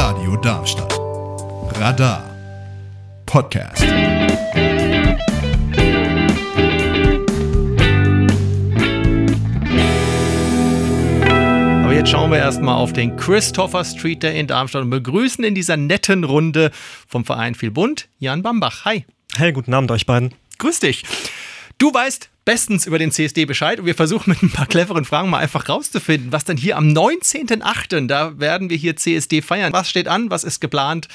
Radio Darmstadt. Radar Podcast. Aber jetzt schauen wir erstmal auf den Christopher Street Day in Darmstadt und begrüßen in dieser netten Runde vom Verein Viel Bund Jan Bambach. Hi. Hey, guten Abend euch beiden. Grüß dich. Du weißt bestens über den CSD Bescheid und wir versuchen mit ein paar cleveren Fragen mal einfach rauszufinden, was dann hier am 19.08., da werden wir hier CSD feiern. Was steht an? Was ist geplant?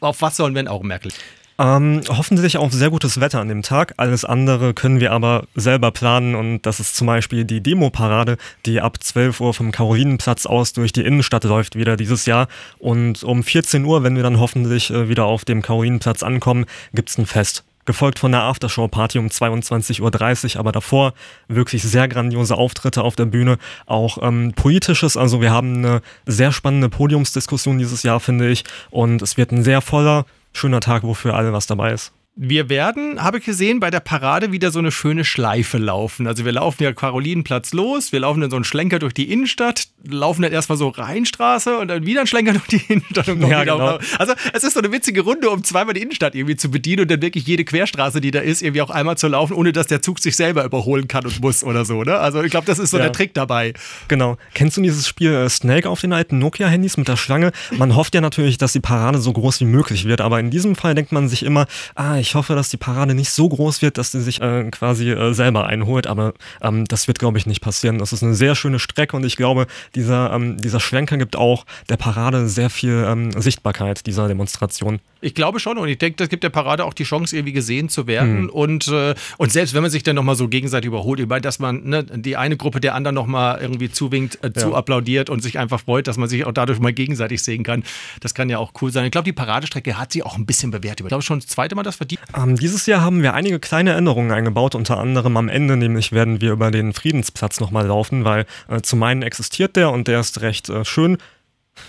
Auf was sollen wir ein Augenmerk legen? Ähm, hoffentlich auf sehr gutes Wetter an dem Tag. Alles andere können wir aber selber planen und das ist zum Beispiel die Demo-Parade, die ab 12 Uhr vom Karolinenplatz aus durch die Innenstadt läuft wieder dieses Jahr. Und um 14 Uhr, wenn wir dann hoffentlich äh, wieder auf dem Karolinenplatz ankommen, gibt es ein Fest gefolgt von einer Aftershow-Party um 22.30 Uhr, aber davor wirklich sehr grandiose Auftritte auf der Bühne, auch ähm, politisches, also wir haben eine sehr spannende Podiumsdiskussion dieses Jahr, finde ich, und es wird ein sehr voller, schöner Tag, wofür alle was dabei ist. Wir werden, habe ich gesehen, bei der Parade wieder so eine schöne Schleife laufen. Also wir laufen ja Karolinenplatz los, wir laufen dann so einen Schlenker durch die Innenstadt, laufen dann erstmal so Rheinstraße und dann wieder einen Schlenker durch die Innenstadt. Und ja, genau. Also es ist so eine witzige Runde, um zweimal die Innenstadt irgendwie zu bedienen und dann wirklich jede Querstraße, die da ist, irgendwie auch einmal zu laufen, ohne dass der Zug sich selber überholen kann und muss oder so. Ne? Also ich glaube, das ist so ja. der Trick dabei. Genau. Kennst du dieses Spiel äh, Snake auf den alten Nokia-Handys mit der Schlange? Man hofft ja natürlich, dass die Parade so groß wie möglich wird, aber in diesem Fall denkt man sich immer, ah, ich hoffe, dass die Parade nicht so groß wird, dass sie sich äh, quasi äh, selber einholt. Aber ähm, das wird, glaube ich, nicht passieren. Das ist eine sehr schöne Strecke und ich glaube, dieser, ähm, dieser Schlenker gibt auch der Parade sehr viel ähm, Sichtbarkeit dieser Demonstration. Ich glaube schon und ich denke, das gibt der Parade auch die Chance, irgendwie gesehen zu werden. Mhm. Und, äh, und selbst wenn man sich dann nochmal so gegenseitig überholt, ich meine, dass man ne, die eine Gruppe der anderen nochmal irgendwie zuwinkt, äh, ja. zu applaudiert und sich einfach freut, dass man sich auch dadurch mal gegenseitig sehen kann, das kann ja auch cool sein. Ich glaube, die Paradestrecke hat sie auch ein bisschen bewährt. Ich glaube schon das zweite Mal das verdient. Ähm, dieses Jahr haben wir einige kleine Änderungen eingebaut, unter anderem am Ende, nämlich werden wir über den Friedensplatz nochmal laufen, weil äh, zum einen existiert der und der ist recht äh, schön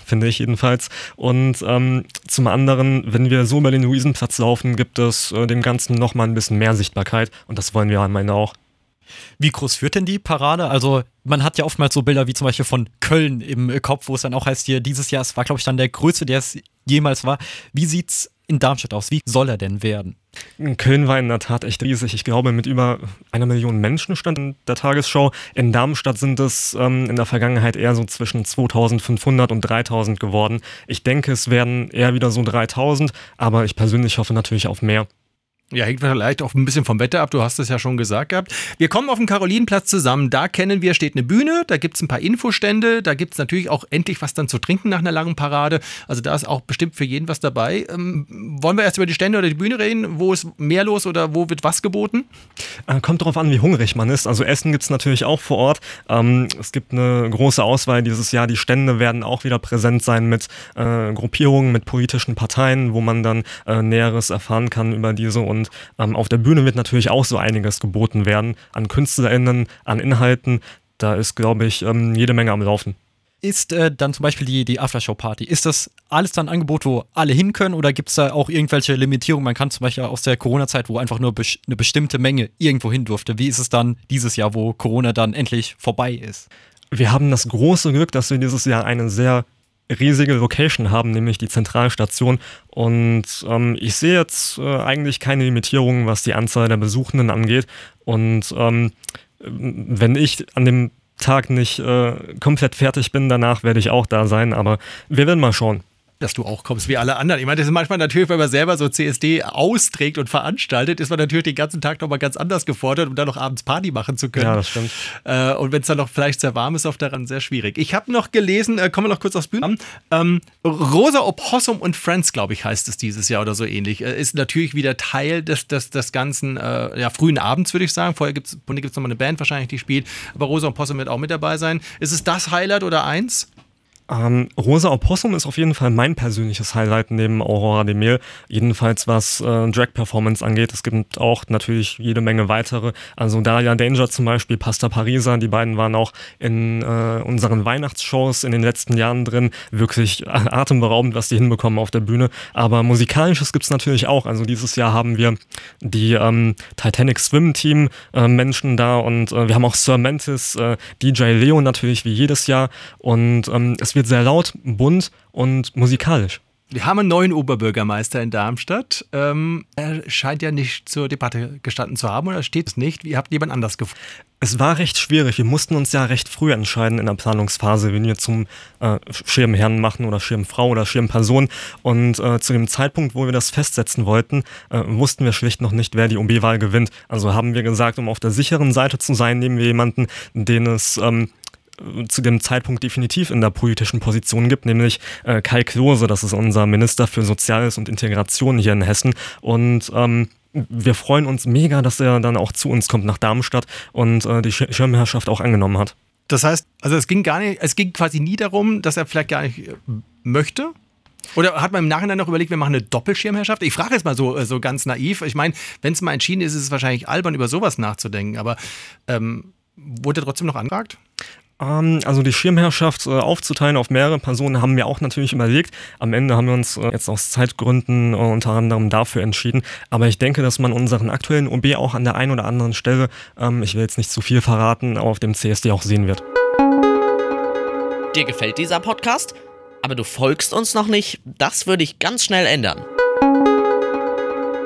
finde ich jedenfalls. Und ähm, zum anderen, wenn wir so über den Luisenplatz laufen, gibt es äh, dem Ganzen nochmal ein bisschen mehr Sichtbarkeit und das wollen wir am Ende auch. Wie groß führt denn die Parade? Also man hat ja oftmals so Bilder wie zum Beispiel von Köln im Kopf, wo es dann auch heißt, hier dieses Jahr, es war glaube ich dann der größte, der es jemals war. Wie sieht's in Darmstadt aus? Wie soll er denn werden? Köln war in der Tat echt riesig. Ich glaube, mit über einer Million Menschen stand in der Tagesschau. In Darmstadt sind es ähm, in der Vergangenheit eher so zwischen 2500 und 3000 geworden. Ich denke, es werden eher wieder so 3000, aber ich persönlich hoffe natürlich auf mehr. Ja, hängt vielleicht auch ein bisschen vom Wetter ab. Du hast es ja schon gesagt gehabt. Wir kommen auf den Karolinenplatz zusammen. Da kennen wir, steht eine Bühne, da gibt es ein paar Infostände, da gibt es natürlich auch endlich was dann zu trinken nach einer langen Parade. Also da ist auch bestimmt für jeden was dabei. Ähm, wollen wir erst über die Stände oder die Bühne reden? Wo ist mehr los oder wo wird was geboten? Äh, kommt darauf an, wie hungrig man ist. Also Essen gibt es natürlich auch vor Ort. Ähm, es gibt eine große Auswahl dieses Jahr. Die Stände werden auch wieder präsent sein mit äh, Gruppierungen, mit politischen Parteien, wo man dann äh, Näheres erfahren kann über diese und und ähm, auf der Bühne wird natürlich auch so einiges geboten werden an KünstlerInnen, an Inhalten. Da ist, glaube ich, ähm, jede Menge am Laufen ist äh, dann zum Beispiel die, die Aftershow-Party. Ist das alles dann ein Angebot, wo alle hin können oder gibt es da auch irgendwelche Limitierungen? Man kann zum Beispiel aus der Corona-Zeit, wo einfach nur bes eine bestimmte Menge irgendwo hin durfte. Wie ist es dann dieses Jahr, wo Corona dann endlich vorbei ist? Wir haben das große Glück, dass wir dieses Jahr eine sehr riesige Location haben, nämlich die Zentralstation. Und ähm, ich sehe jetzt äh, eigentlich keine Limitierungen, was die Anzahl der Besuchenden angeht. Und ähm, wenn ich an dem Tag nicht äh, komplett fertig bin, danach werde ich auch da sein. Aber wir werden mal schauen dass du auch kommst wie alle anderen. Ich meine, das ist manchmal natürlich, wenn man selber so CSD austrägt und veranstaltet, ist man natürlich den ganzen Tag nochmal ganz anders gefordert, um dann noch abends Party machen zu können. Ja, das stimmt. Äh, und wenn es dann noch vielleicht sehr warm ist, auf daran sehr schwierig. Ich habe noch gelesen, äh, kommen wir noch kurz aufs Bühnen. Ähm, Rosa Opossum und Friends, glaube ich, heißt es dieses Jahr oder so ähnlich. Äh, ist natürlich wieder Teil des, des, des ganzen äh, ja, frühen Abends, würde ich sagen. Vorher gibt es nochmal eine Band wahrscheinlich, die spielt. Aber Rosa Opossum wird auch mit dabei sein. Ist es das Highlight oder eins? Ähm, Rosa Opossum ist auf jeden Fall mein persönliches Highlight neben Aurora de Mille. Jedenfalls was äh, Drag-Performance angeht. Es gibt auch natürlich jede Menge weitere. Also Daria Danger zum Beispiel, Pasta Parisa, die beiden waren auch in äh, unseren Weihnachtsshows in den letzten Jahren drin. Wirklich atemberaubend, was die hinbekommen auf der Bühne. Aber musikalisches gibt es natürlich auch. Also dieses Jahr haben wir die ähm, Titanic Swim Team äh, Menschen da und äh, wir haben auch Sir Mantis, äh, DJ Leo natürlich wie jedes Jahr und ähm, es es wird sehr laut, bunt und musikalisch. Wir haben einen neuen Oberbürgermeister in Darmstadt. Ähm, er scheint ja nicht zur Debatte gestanden zu haben oder steht es nicht. Wie habt ihr jemand anders gefunden? Es war recht schwierig. Wir mussten uns ja recht früh entscheiden in der Planungsphase, wenn wir zum äh, Schirmherrn machen oder Schirmfrau oder Schirmperson. Und äh, zu dem Zeitpunkt, wo wir das festsetzen wollten, äh, wussten wir schlicht noch nicht, wer die OB-Wahl gewinnt. Also haben wir gesagt, um auf der sicheren Seite zu sein, nehmen wir jemanden, den es ähm, zu dem Zeitpunkt definitiv in der politischen Position gibt, nämlich äh, Kai Klose, das ist unser Minister für Soziales und Integration hier in Hessen. Und ähm, wir freuen uns mega, dass er dann auch zu uns kommt nach Darmstadt und äh, die Schirmherrschaft auch angenommen hat. Das heißt, also es ging gar nicht, es ging quasi nie darum, dass er vielleicht gar nicht äh, möchte, oder hat man im Nachhinein noch überlegt, wir machen eine Doppelschirmherrschaft? Ich frage jetzt mal so, äh, so ganz naiv. Ich meine, wenn es mal entschieden ist, ist es wahrscheinlich albern, über sowas nachzudenken. Aber ähm, wurde trotzdem noch angefragt? Also die Schirmherrschaft äh, aufzuteilen auf mehrere Personen haben wir auch natürlich überlegt. Am Ende haben wir uns äh, jetzt aus Zeitgründen äh, unter anderem dafür entschieden. Aber ich denke, dass man unseren aktuellen OB auch an der einen oder anderen Stelle, ähm, ich will jetzt nicht zu viel verraten, auf dem CSD auch sehen wird. Dir gefällt dieser Podcast? Aber du folgst uns noch nicht? Das würde ich ganz schnell ändern.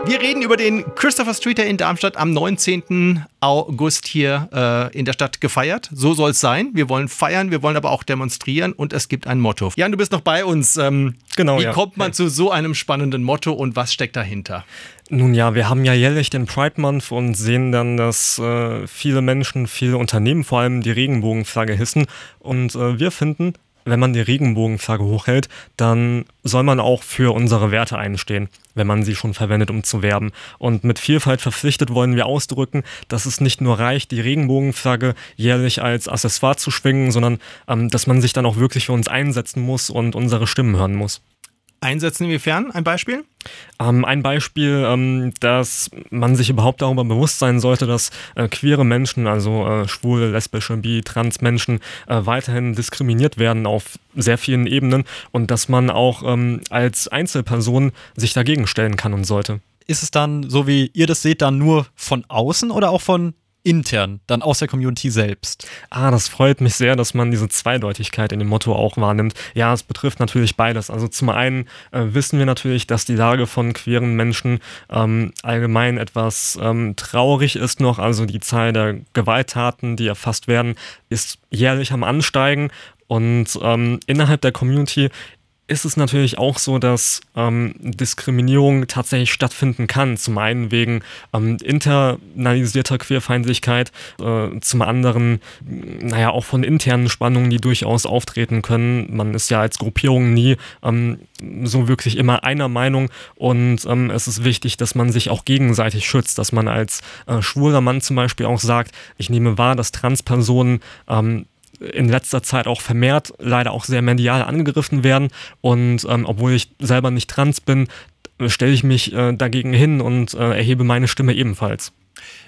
Wir reden über den Christopher Street, der in Darmstadt am 19. August hier äh, in der Stadt gefeiert. So soll es sein. Wir wollen feiern, wir wollen aber auch demonstrieren und es gibt ein Motto. Jan, du bist noch bei uns. Ähm, genau. Wie ja. kommt man ja. zu so einem spannenden Motto und was steckt dahinter? Nun ja, wir haben ja jährlich den Pride Month und sehen dann, dass äh, viele Menschen, viele Unternehmen vor allem die Regenbogenflagge hissen. Und äh, wir finden, wenn man die Regenbogenflagge hochhält, dann soll man auch für unsere Werte einstehen, wenn man sie schon verwendet, um zu werben. Und mit Vielfalt verpflichtet wollen wir ausdrücken, dass es nicht nur reicht, die Regenbogenflagge jährlich als Accessoire zu schwingen, sondern ähm, dass man sich dann auch wirklich für uns einsetzen muss und unsere Stimmen hören muss. Einsetzen inwiefern? Ein Beispiel? Ähm, ein Beispiel, ähm, dass man sich überhaupt darüber bewusst sein sollte, dass äh, queere Menschen, also äh, schwule, lesbische, bi, trans Menschen äh, weiterhin diskriminiert werden auf sehr vielen Ebenen und dass man auch ähm, als Einzelperson sich dagegen stellen kann und sollte. Ist es dann, so wie ihr das seht, dann nur von außen oder auch von intern, dann aus der Community selbst. Ah, das freut mich sehr, dass man diese Zweideutigkeit in dem Motto auch wahrnimmt. Ja, es betrifft natürlich beides. Also zum einen äh, wissen wir natürlich, dass die Lage von queeren Menschen ähm, allgemein etwas ähm, traurig ist noch. Also die Zahl der Gewalttaten, die erfasst werden, ist jährlich am Ansteigen. Und ähm, innerhalb der Community ist es natürlich auch so, dass ähm, Diskriminierung tatsächlich stattfinden kann. Zum einen wegen ähm, internalisierter Queerfeindlichkeit, äh, zum anderen, naja, auch von internen Spannungen, die durchaus auftreten können. Man ist ja als Gruppierung nie ähm, so wirklich immer einer Meinung und ähm, es ist wichtig, dass man sich auch gegenseitig schützt, dass man als äh, schwuler Mann zum Beispiel auch sagt, ich nehme wahr, dass Transpersonen ähm, in letzter Zeit auch vermehrt leider auch sehr medial angegriffen werden. Und ähm, obwohl ich selber nicht trans bin, stelle ich mich äh, dagegen hin und äh, erhebe meine Stimme ebenfalls.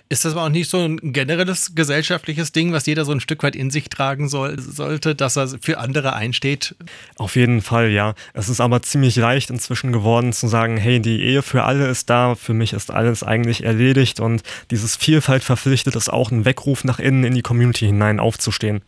Ist das aber auch nicht so ein generelles gesellschaftliches Ding, was jeder so ein Stück weit in sich tragen soll, sollte, dass er für andere einsteht? Auf jeden Fall, ja. Es ist aber ziemlich leicht inzwischen geworden zu sagen, hey, die Ehe für alle ist da, für mich ist alles eigentlich erledigt und dieses Vielfalt verpflichtet ist auch ein Weckruf nach innen in die Community hinein aufzustehen.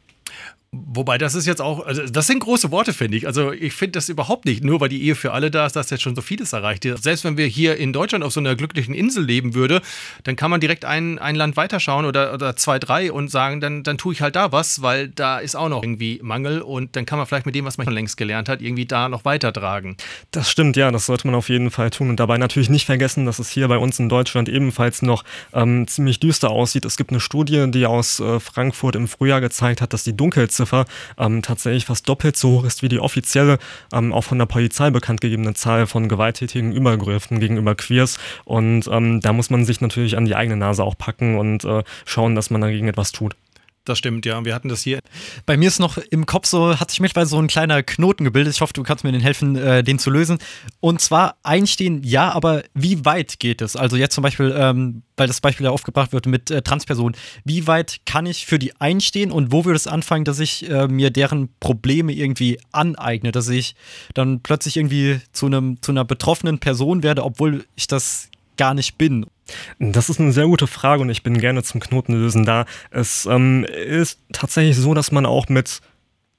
Wobei das ist jetzt auch, also das sind große Worte, finde ich. Also ich finde das überhaupt nicht, nur weil die Ehe für alle da ist, dass jetzt schon so vieles erreicht ist. Selbst wenn wir hier in Deutschland auf so einer glücklichen Insel leben würde, dann kann man direkt ein, ein Land weiterschauen oder, oder zwei, drei und sagen, dann, dann tue ich halt da was, weil da ist auch noch irgendwie Mangel und dann kann man vielleicht mit dem, was man schon längst gelernt hat, irgendwie da noch weitertragen. Das stimmt, ja, das sollte man auf jeden Fall tun und dabei natürlich nicht vergessen, dass es hier bei uns in Deutschland ebenfalls noch ähm, ziemlich düster aussieht. Es gibt eine Studie, die aus äh, Frankfurt im Frühjahr gezeigt hat, dass die Dunkelziffer Dunkelziffer ähm, tatsächlich fast doppelt so hoch ist wie die offizielle, ähm, auch von der Polizei bekannt gegebene Zahl von gewalttätigen Übergriffen gegenüber Queers. Und ähm, da muss man sich natürlich an die eigene Nase auch packen und äh, schauen, dass man dagegen etwas tut. Das stimmt, ja. Wir hatten das hier. Bei mir ist noch im Kopf so, hat sich mittlerweile so ein kleiner Knoten gebildet. Ich hoffe, du kannst mir den helfen, äh, den zu lösen. Und zwar einstehen, ja, aber wie weit geht es? Also jetzt zum Beispiel, ähm, weil das Beispiel ja aufgebracht wird mit äh, Transpersonen. Wie weit kann ich für die einstehen und wo würde es anfangen, dass ich äh, mir deren Probleme irgendwie aneigne? Dass ich dann plötzlich irgendwie zu, einem, zu einer betroffenen Person werde, obwohl ich das gar nicht bin? Das ist eine sehr gute Frage und ich bin gerne zum Knotenlösen da. Es ähm, ist tatsächlich so, dass man auch mit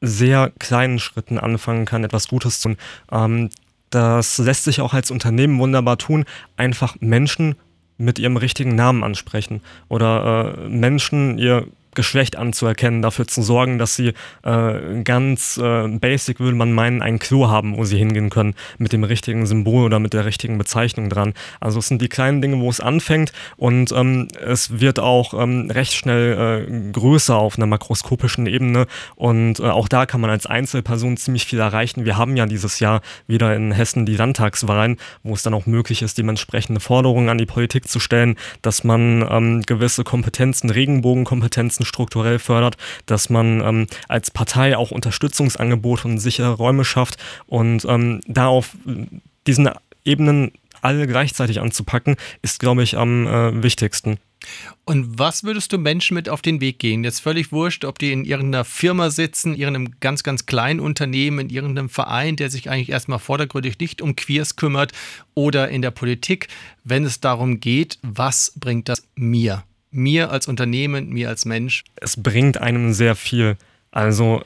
sehr kleinen Schritten anfangen kann, etwas Gutes zu tun. Ähm, das lässt sich auch als Unternehmen wunderbar tun, einfach Menschen mit ihrem richtigen Namen ansprechen oder äh, Menschen ihr Geschlecht anzuerkennen, dafür zu sorgen, dass sie äh, ganz äh, basic, würde man meinen, ein Klo haben, wo sie hingehen können, mit dem richtigen Symbol oder mit der richtigen Bezeichnung dran. Also es sind die kleinen Dinge, wo es anfängt und ähm, es wird auch ähm, recht schnell äh, größer auf einer makroskopischen Ebene und äh, auch da kann man als Einzelperson ziemlich viel erreichen. Wir haben ja dieses Jahr wieder in Hessen die Landtagswahlen, wo es dann auch möglich ist, dementsprechende Forderungen an die Politik zu stellen, dass man ähm, gewisse Kompetenzen, Regenbogenkompetenzen Interessen strukturell fördert, dass man ähm, als Partei auch Unterstützungsangebote und sichere Räume schafft und ähm, da auf diesen Ebenen alle gleichzeitig anzupacken, ist, glaube ich, am äh, wichtigsten. Und was würdest du Menschen mit auf den Weg gehen? Jetzt völlig wurscht, ob die in irgendeiner Firma sitzen, in irgendeinem ganz, ganz kleinen Unternehmen, in irgendeinem Verein, der sich eigentlich erstmal vordergründig nicht um Queers kümmert oder in der Politik, wenn es darum geht, was bringt das mir? Mir als Unternehmen, mir als Mensch? Es bringt einem sehr viel. Also,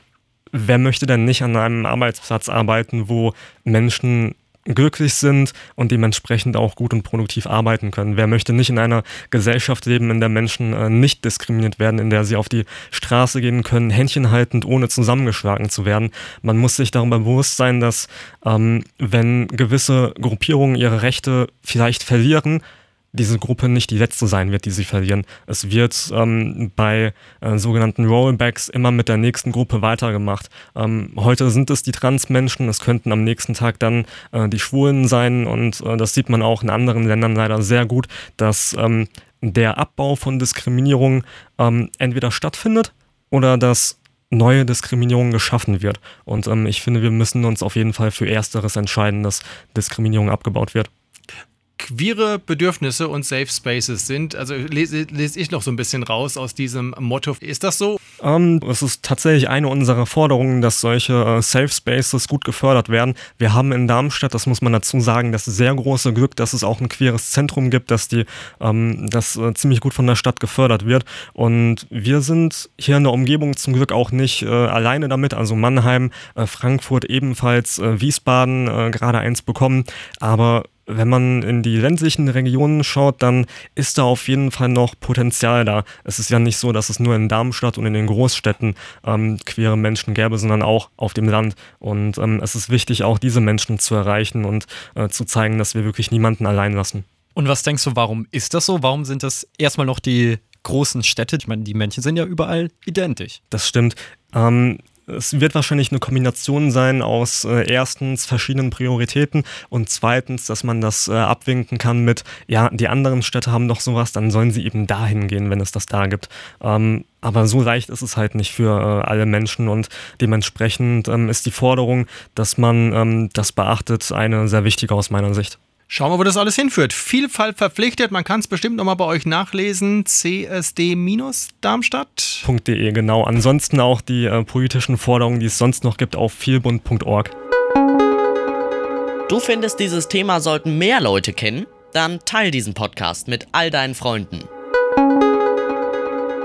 wer möchte denn nicht an einem Arbeitsplatz arbeiten, wo Menschen glücklich sind und dementsprechend auch gut und produktiv arbeiten können. Wer möchte nicht in einer Gesellschaft leben, in der Menschen äh, nicht diskriminiert werden, in der sie auf die Straße gehen können, Händchen haltend, ohne zusammengeschlagen zu werden. Man muss sich darüber bewusst sein, dass ähm, wenn gewisse Gruppierungen ihre Rechte vielleicht verlieren, diese Gruppe nicht die letzte sein wird, die sie verlieren. Es wird ähm, bei äh, sogenannten Rollbacks immer mit der nächsten Gruppe weitergemacht. Ähm, heute sind es die Transmenschen, es könnten am nächsten Tag dann äh, die Schwulen sein und äh, das sieht man auch in anderen Ländern leider sehr gut, dass ähm, der Abbau von Diskriminierung ähm, entweder stattfindet oder dass neue Diskriminierung geschaffen wird. Und ähm, ich finde, wir müssen uns auf jeden Fall für Ersteres entscheiden, dass Diskriminierung abgebaut wird queere Bedürfnisse und Safe Spaces sind. Also lese, lese, ich noch so ein bisschen raus aus diesem Motto. Ist das so? Ähm, es ist tatsächlich eine unserer Forderungen, dass solche äh, Safe Spaces gut gefördert werden. Wir haben in Darmstadt, das muss man dazu sagen, das sehr große Glück, dass es auch ein queeres Zentrum gibt, dass die, ähm, das äh, ziemlich gut von der Stadt gefördert wird. Und wir sind hier in der Umgebung zum Glück auch nicht äh, alleine damit. Also Mannheim, äh, Frankfurt ebenfalls, äh, Wiesbaden gerade eins bekommen. Aber wenn man in die ländlichen Regionen schaut, dann ist da auf jeden Fall noch Potenzial da. Es ist ja nicht so, dass es nur in Darmstadt und in den Großstädten ähm, queere Menschen gäbe, sondern auch auf dem Land. Und ähm, es ist wichtig, auch diese Menschen zu erreichen und äh, zu zeigen, dass wir wirklich niemanden allein lassen. Und was denkst du, warum ist das so? Warum sind das erstmal noch die großen Städte? Ich meine, die Menschen sind ja überall identisch. Das stimmt. Ähm, es wird wahrscheinlich eine Kombination sein aus äh, erstens verschiedenen Prioritäten und zweitens, dass man das äh, abwinken kann mit, ja, die anderen Städte haben doch sowas, dann sollen sie eben dahin gehen, wenn es das da gibt. Ähm, aber so leicht ist es halt nicht für äh, alle Menschen und dementsprechend ähm, ist die Forderung, dass man ähm, das beachtet, eine sehr wichtige aus meiner Sicht. Schauen wir, wo das alles hinführt. Vielfalt verpflichtet, man kann es bestimmt nochmal bei euch nachlesen. csd-darmstadt.de, genau. Ansonsten auch die äh, politischen Forderungen, die es sonst noch gibt, auf vielbund.org. Du findest, dieses Thema sollten mehr Leute kennen? Dann teil diesen Podcast mit all deinen Freunden.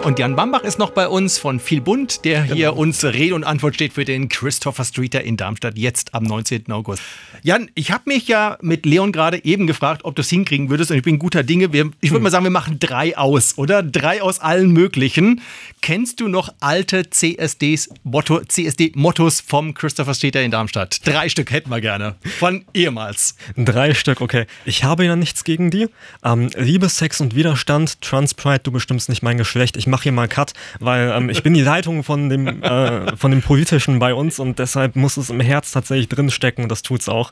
Und Jan Bambach ist noch bei uns von Viel Bund, der hier genau. uns Rede und Antwort steht für den Christopher Streeter in Darmstadt jetzt am 19. August. Jan, ich habe mich ja mit Leon gerade eben gefragt, ob du es hinkriegen würdest und ich bin guter Dinge. Wir, ich würde hm. mal sagen, wir machen drei aus, oder? Drei aus allen möglichen. Kennst du noch alte CSDs, Motto, CSD-Mottos vom Christopher Streeter in Darmstadt? Drei Stück hätten wir gerne. Von ehemals. Drei Stück, okay. Ich habe ja nichts gegen die. Ähm, Liebe, Sex und Widerstand, Transpride, du bestimmst nicht mein Geschlecht. Ich mache hier mal Cut, weil ähm, ich bin die Leitung von dem, äh, von dem Politischen bei uns und deshalb muss es im Herz tatsächlich drinstecken und das tut es auch.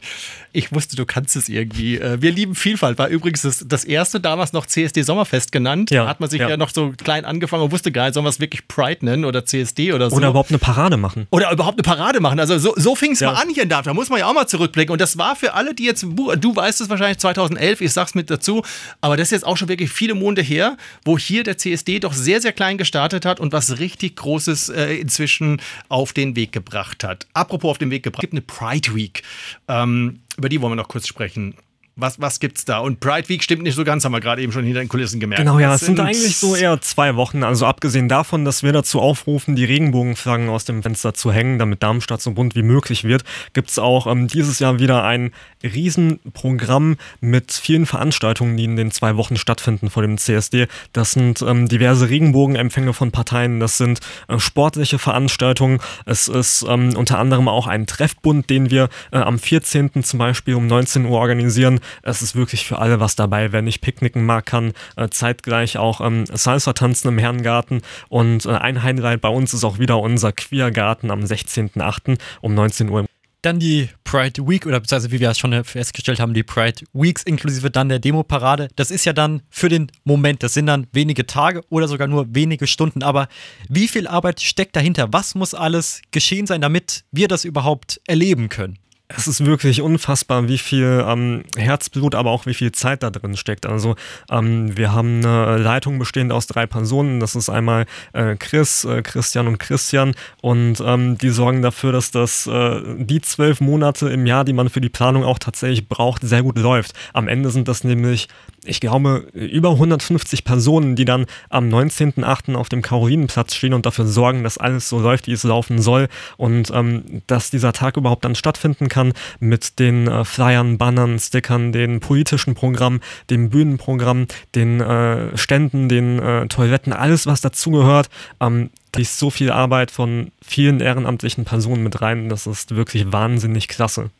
Ich wusste, du kannst es irgendwie. Äh, wir lieben Vielfalt. War übrigens das, das erste damals noch CSD Sommerfest genannt. Ja, da hat man sich ja. ja noch so klein angefangen und wusste gar nicht, sollen wir es wirklich Pride nennen oder CSD oder so. Oder überhaupt eine Parade machen. Oder überhaupt eine Parade machen. Also so, so fing es ja. mal an hier in Darmstadt. Da muss man ja auch mal zurückblicken. Und das war für alle, die jetzt, du weißt es wahrscheinlich 2011, ich sag's mit dazu, aber das ist jetzt auch schon wirklich viele Monate her, wo hier der CSD doch sehr, sehr klein gestartet hat und was richtig Großes äh, inzwischen auf den Weg gebracht hat. Apropos auf den Weg gebracht, es gibt eine Pride Week. Ähm, über die wollen wir noch kurz sprechen. Was, was gibt's da? Und Pride Week stimmt nicht so ganz, haben wir gerade eben schon hinter den Kulissen gemerkt. Genau, ja, es sind eigentlich so eher zwei Wochen. Also abgesehen davon, dass wir dazu aufrufen, die Regenbogenflaggen aus dem Fenster zu hängen, damit Darmstadt so bunt wie möglich wird, gibt es auch ähm, dieses Jahr wieder ein Riesenprogramm mit vielen Veranstaltungen, die in den zwei Wochen stattfinden vor dem CSD. Das sind ähm, diverse Regenbogenempfänge von Parteien, das sind äh, sportliche Veranstaltungen. Es ist ähm, unter anderem auch ein Treffbund, den wir äh, am 14. zum Beispiel um 19 Uhr organisieren. Es ist wirklich für alle was dabei. Wer nicht picknicken mag, kann äh, zeitgleich auch ähm, Salsa tanzen im Herrengarten. Und äh, ein Highlight bei uns ist auch wieder unser Queergarten am 16.08. um 19 Uhr. Dann die Pride Week oder beziehungsweise wie wir es schon festgestellt haben, die Pride Weeks inklusive dann der Demo-Parade. Das ist ja dann für den Moment, das sind dann wenige Tage oder sogar nur wenige Stunden. Aber wie viel Arbeit steckt dahinter? Was muss alles geschehen sein, damit wir das überhaupt erleben können? Es ist wirklich unfassbar, wie viel ähm, Herzblut, aber auch wie viel Zeit da drin steckt. Also ähm, wir haben eine Leitung bestehend aus drei Personen. Das ist einmal äh, Chris, äh, Christian und Christian. Und ähm, die sorgen dafür, dass das äh, die zwölf Monate im Jahr, die man für die Planung auch tatsächlich braucht, sehr gut läuft. Am Ende sind das nämlich, ich glaube, über 150 Personen, die dann am 19.08. auf dem Karolinenplatz stehen und dafür sorgen, dass alles so läuft, wie es laufen soll. Und ähm, dass dieser Tag überhaupt dann stattfinden kann mit den äh, Flyern, Bannern, Stickern, den politischen Programmen, dem Bühnenprogramm, den äh, Ständen, den äh, Toiletten, alles was dazugehört. Ähm, da ist so viel Arbeit von vielen ehrenamtlichen Personen mit rein. Das ist wirklich wahnsinnig klasse.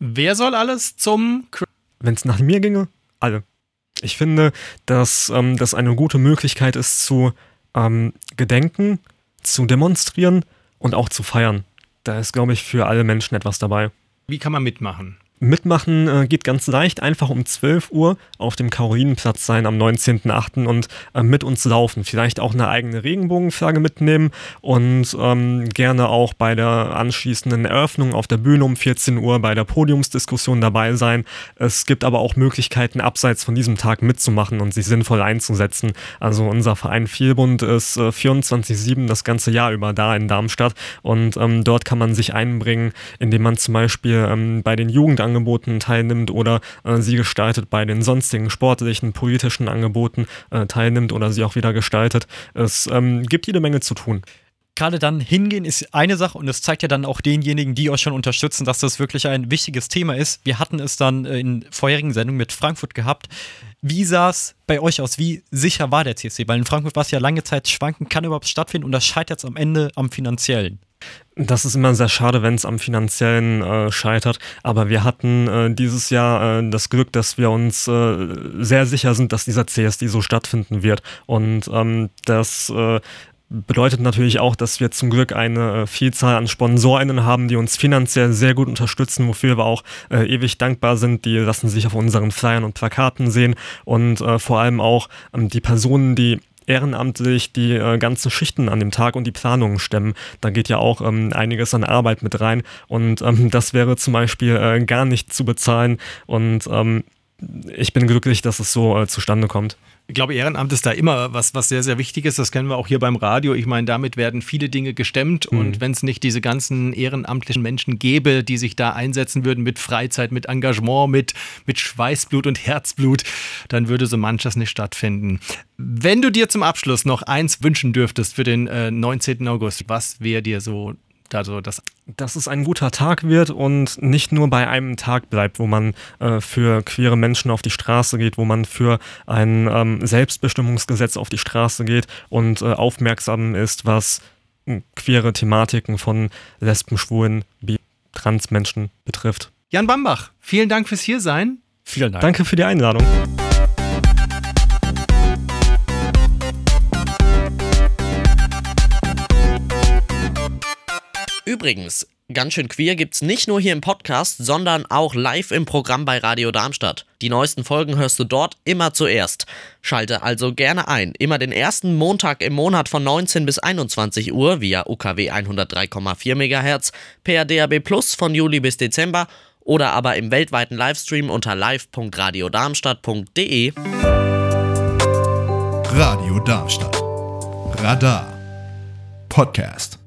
Wer soll alles zum. Wenn es nach mir ginge, alle. Ich finde, dass ähm, das eine gute Möglichkeit ist, zu ähm, gedenken, zu demonstrieren und auch zu feiern. Da ist, glaube ich, für alle Menschen etwas dabei. Wie kann man mitmachen? Mitmachen äh, geht ganz leicht, einfach um 12 Uhr auf dem Karolinenplatz sein am 19.08. und äh, mit uns laufen. Vielleicht auch eine eigene Regenbogenflagge mitnehmen und ähm, gerne auch bei der anschließenden Eröffnung auf der Bühne um 14 Uhr bei der Podiumsdiskussion dabei sein. Es gibt aber auch Möglichkeiten, abseits von diesem Tag mitzumachen und sich sinnvoll einzusetzen. Also unser Verein Vielbund ist äh, 24-7 das ganze Jahr über da in Darmstadt und ähm, dort kann man sich einbringen, indem man zum Beispiel ähm, bei den Jugendangeboten Angeboten teilnimmt oder äh, sie gestaltet bei den sonstigen sportlichen, politischen Angeboten äh, teilnimmt oder sie auch wieder gestaltet. Es ähm, gibt jede Menge zu tun gerade dann hingehen ist eine Sache und es zeigt ja dann auch denjenigen, die euch schon unterstützen, dass das wirklich ein wichtiges Thema ist. Wir hatten es dann äh, in vorherigen Sendungen mit Frankfurt gehabt. Wie sah es bei euch aus? Wie sicher war der CSC? Weil in Frankfurt war es ja lange Zeit schwanken, kann überhaupt stattfinden und das scheitert jetzt am Ende am finanziellen. Das ist immer sehr schade, wenn es am finanziellen äh, scheitert. Aber wir hatten äh, dieses Jahr äh, das Glück, dass wir uns äh, sehr sicher sind, dass dieser CSD so stattfinden wird. Und ähm, das äh, bedeutet natürlich auch, dass wir zum Glück eine äh, Vielzahl an SponsorInnen haben, die uns finanziell sehr gut unterstützen, wofür wir auch äh, ewig dankbar sind. Die lassen sich auf unseren Flyern und Plakaten sehen und äh, vor allem auch ähm, die Personen, die ehrenamtlich die äh, ganzen Schichten an dem Tag und die Planungen stemmen. Da geht ja auch ähm, einiges an Arbeit mit rein und ähm, das wäre zum Beispiel äh, gar nicht zu bezahlen und ähm, ich bin glücklich, dass es so äh, zustande kommt. Ich glaube, Ehrenamt ist da immer was, was sehr, sehr wichtig ist. Das kennen wir auch hier beim Radio. Ich meine, damit werden viele Dinge gestemmt. Mhm. Und wenn es nicht diese ganzen ehrenamtlichen Menschen gäbe, die sich da einsetzen würden mit Freizeit, mit Engagement, mit, mit Schweißblut und Herzblut, dann würde so manches nicht stattfinden. Wenn du dir zum Abschluss noch eins wünschen dürftest für den äh, 19. August, was wäre dir so also das dass es ein guter Tag wird und nicht nur bei einem Tag bleibt, wo man äh, für queere Menschen auf die Straße geht, wo man für ein ähm, Selbstbestimmungsgesetz auf die Straße geht und äh, aufmerksam ist, was äh, queere Thematiken von Lesben, Schwulen, Bi Transmenschen betrifft. Jan Bambach, vielen Dank fürs Hiersein. Vielen Dank. Danke für die Einladung. Übrigens, ganz schön queer gibt's nicht nur hier im Podcast, sondern auch live im Programm bei Radio Darmstadt. Die neuesten Folgen hörst du dort immer zuerst. Schalte also gerne ein. Immer den ersten Montag im Monat von 19 bis 21 Uhr via UKW 103,4 MHz, per DAB Plus von Juli bis Dezember oder aber im weltweiten Livestream unter live.radiodarmstadt.de. Radio Darmstadt. Radar. Podcast.